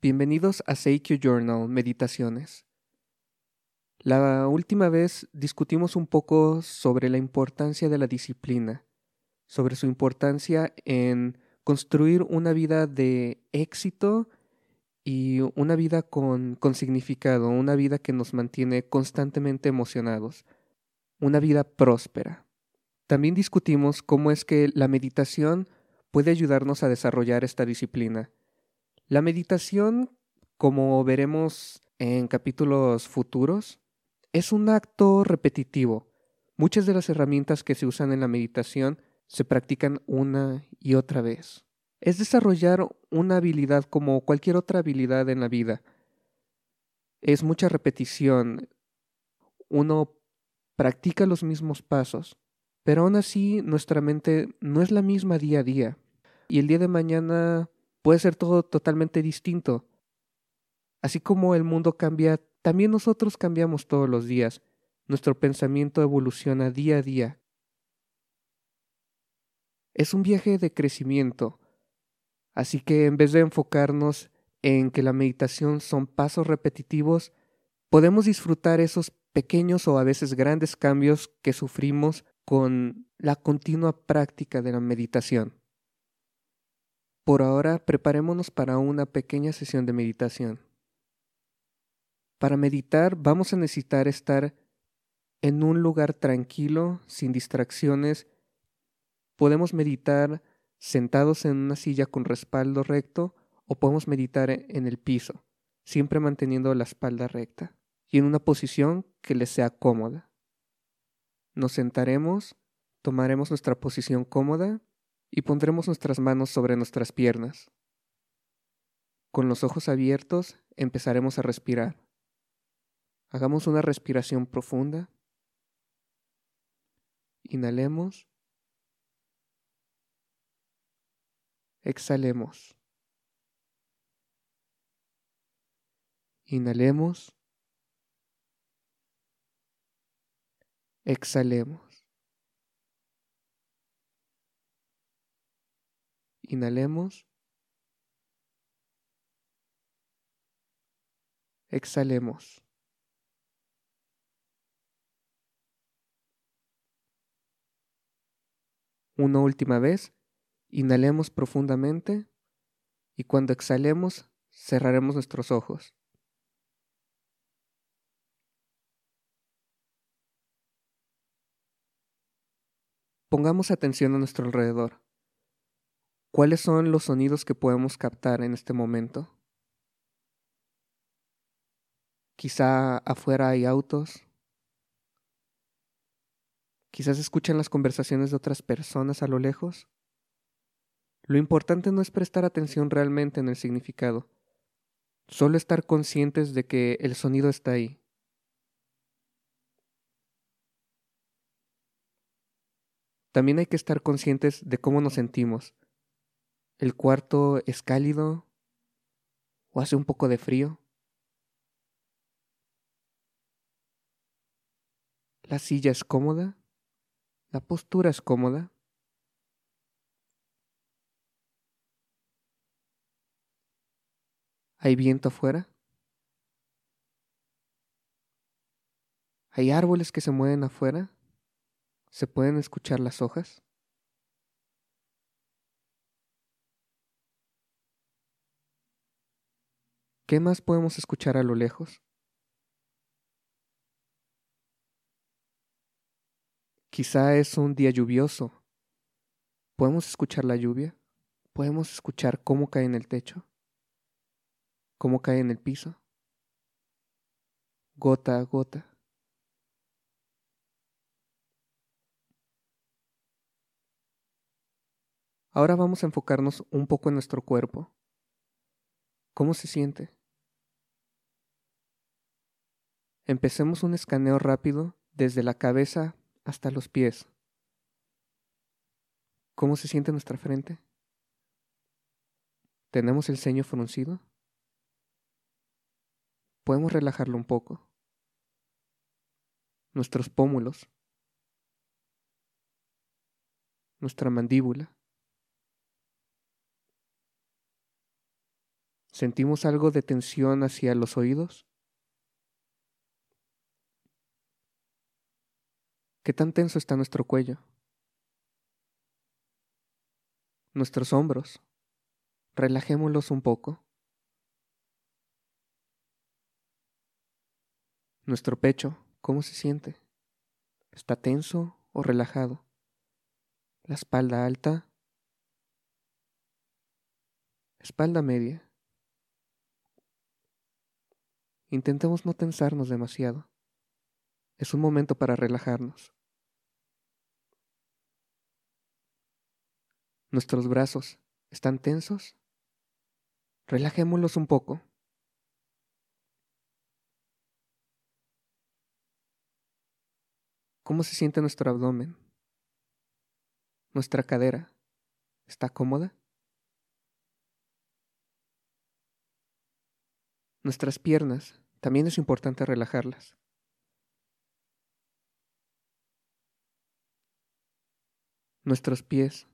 Bienvenidos a Seikyo Journal Meditaciones. La última vez discutimos un poco sobre la importancia de la disciplina, sobre su importancia en construir una vida de éxito y una vida con, con significado, una vida que nos mantiene constantemente emocionados, una vida próspera. También discutimos cómo es que la meditación puede ayudarnos a desarrollar esta disciplina la meditación, como veremos en capítulos futuros, es un acto repetitivo. Muchas de las herramientas que se usan en la meditación se practican una y otra vez. Es desarrollar una habilidad como cualquier otra habilidad en la vida. Es mucha repetición. Uno practica los mismos pasos, pero aún así nuestra mente no es la misma día a día. Y el día de mañana puede ser todo totalmente distinto. Así como el mundo cambia, también nosotros cambiamos todos los días. Nuestro pensamiento evoluciona día a día. Es un viaje de crecimiento. Así que en vez de enfocarnos en que la meditación son pasos repetitivos, podemos disfrutar esos pequeños o a veces grandes cambios que sufrimos con la continua práctica de la meditación. Por ahora, preparémonos para una pequeña sesión de meditación. Para meditar vamos a necesitar estar en un lugar tranquilo, sin distracciones. Podemos meditar sentados en una silla con respaldo recto o podemos meditar en el piso, siempre manteniendo la espalda recta y en una posición que les sea cómoda. Nos sentaremos, tomaremos nuestra posición cómoda y pondremos nuestras manos sobre nuestras piernas. Con los ojos abiertos empezaremos a respirar. Hagamos una respiración profunda. Inhalemos. Exhalemos. Inhalemos. Exhalemos. Inhalemos. Exhalemos. Una última vez, inhalemos profundamente y cuando exhalemos cerraremos nuestros ojos. Pongamos atención a nuestro alrededor. ¿Cuáles son los sonidos que podemos captar en este momento? Quizá afuera hay autos. Quizás escuchan las conversaciones de otras personas a lo lejos. Lo importante no es prestar atención realmente en el significado, solo estar conscientes de que el sonido está ahí. También hay que estar conscientes de cómo nos sentimos ¿El cuarto es cálido o hace un poco de frío? ¿La silla es cómoda? ¿La postura es cómoda? ¿Hay viento afuera? ¿Hay árboles que se mueven afuera? ¿Se pueden escuchar las hojas? ¿Qué más podemos escuchar a lo lejos? Quizá es un día lluvioso. ¿Podemos escuchar la lluvia? ¿Podemos escuchar cómo cae en el techo? ¿Cómo cae en el piso? Gota a gota. Ahora vamos a enfocarnos un poco en nuestro cuerpo. ¿Cómo se siente? Empecemos un escaneo rápido desde la cabeza hasta los pies. ¿Cómo se siente nuestra frente? ¿Tenemos el ceño fruncido? Podemos relajarlo un poco. Nuestros pómulos. Nuestra mandíbula. ¿Sentimos algo de tensión hacia los oídos? ¿Qué tan tenso está nuestro cuello? Nuestros hombros. Relajémoslos un poco. Nuestro pecho, ¿cómo se siente? ¿Está tenso o relajado? La espalda alta. Espalda media. Intentemos no tensarnos demasiado. Es un momento para relajarnos. Nuestros brazos están tensos. Relajémoslos un poco. ¿Cómo se siente nuestro abdomen? ¿Nuestra cadera está cómoda? Nuestras piernas también es importante relajarlas. Nuestros pies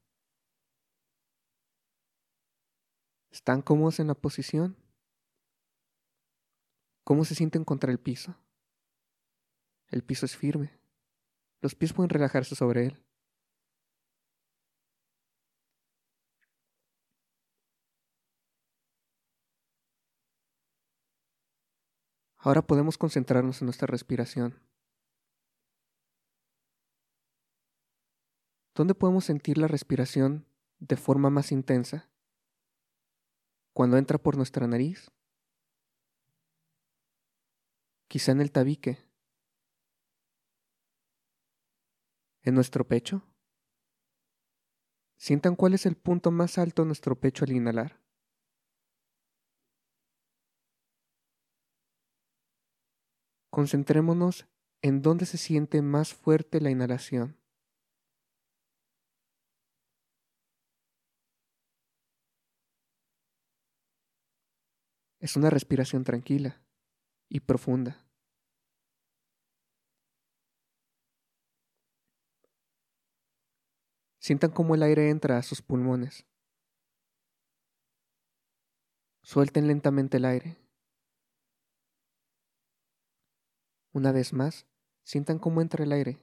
están cómodos en la posición. ¿Cómo se sienten contra el piso? El piso es firme. Los pies pueden relajarse sobre él. Ahora podemos concentrarnos en nuestra respiración. ¿Dónde podemos sentir la respiración de forma más intensa? Cuando entra por nuestra nariz. Quizá en el tabique. En nuestro pecho. Sientan cuál es el punto más alto de nuestro pecho al inhalar. Concentrémonos en dónde se siente más fuerte la inhalación. Es una respiración tranquila y profunda. Sientan cómo el aire entra a sus pulmones. Suelten lentamente el aire. Una vez más, sientan cómo entra el aire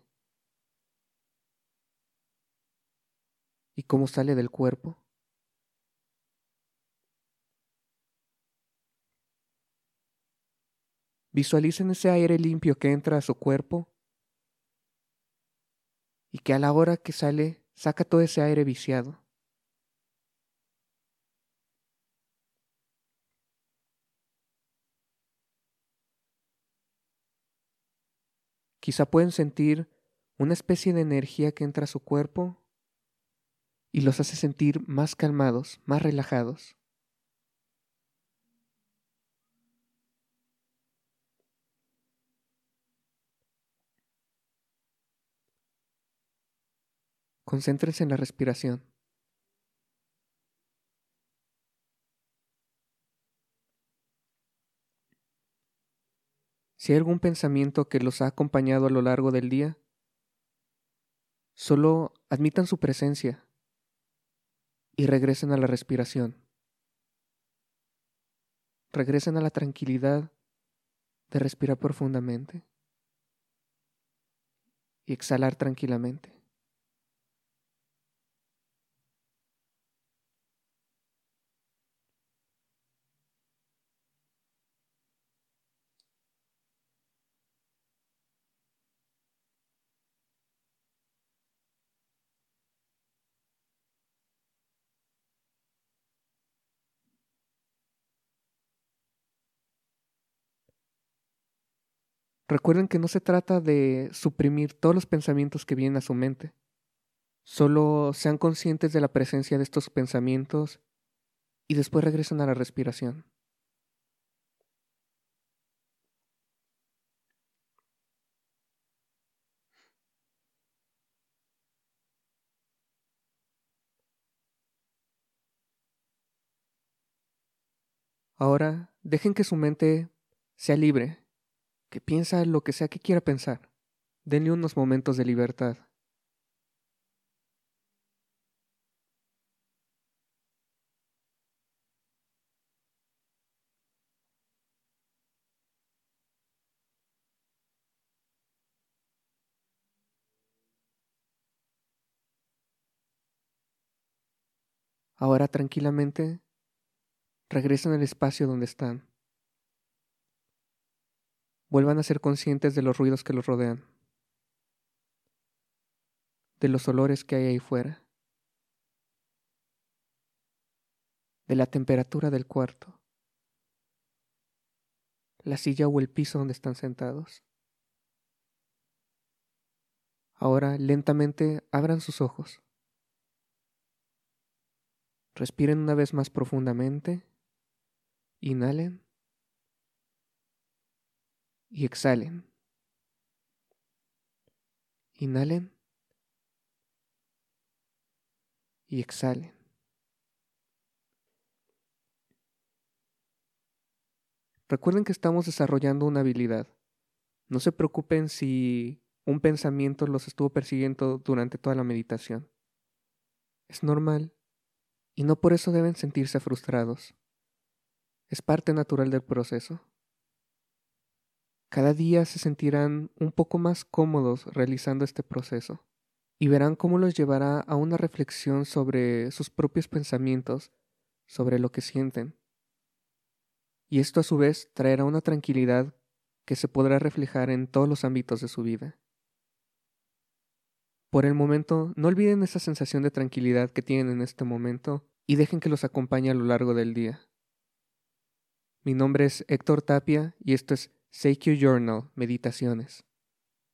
y cómo sale del cuerpo. Visualicen ese aire limpio que entra a su cuerpo y que a la hora que sale saca todo ese aire viciado. Quizá pueden sentir una especie de energía que entra a su cuerpo y los hace sentir más calmados, más relajados. Concéntrense en la respiración. Si hay algún pensamiento que los ha acompañado a lo largo del día, solo admitan su presencia y regresen a la respiración. Regresen a la tranquilidad de respirar profundamente y exhalar tranquilamente. Recuerden que no se trata de suprimir todos los pensamientos que vienen a su mente. Solo sean conscientes de la presencia de estos pensamientos y después regresen a la respiración. Ahora dejen que su mente sea libre que piensa lo que sea que quiera pensar. Denle unos momentos de libertad. Ahora tranquilamente regresan al espacio donde están. Vuelvan a ser conscientes de los ruidos que los rodean, de los olores que hay ahí fuera, de la temperatura del cuarto, la silla o el piso donde están sentados. Ahora lentamente abran sus ojos. Respiren una vez más profundamente. Inhalen. Y exhalen. Inhalen. Y exhalen. Recuerden que estamos desarrollando una habilidad. No se preocupen si un pensamiento los estuvo persiguiendo durante toda la meditación. Es normal y no por eso deben sentirse frustrados. Es parte natural del proceso. Cada día se sentirán un poco más cómodos realizando este proceso y verán cómo los llevará a una reflexión sobre sus propios pensamientos, sobre lo que sienten. Y esto a su vez traerá una tranquilidad que se podrá reflejar en todos los ámbitos de su vida. Por el momento, no olviden esa sensación de tranquilidad que tienen en este momento y dejen que los acompañe a lo largo del día. Mi nombre es Héctor Tapia y esto es Seikyo Journal Meditaciones.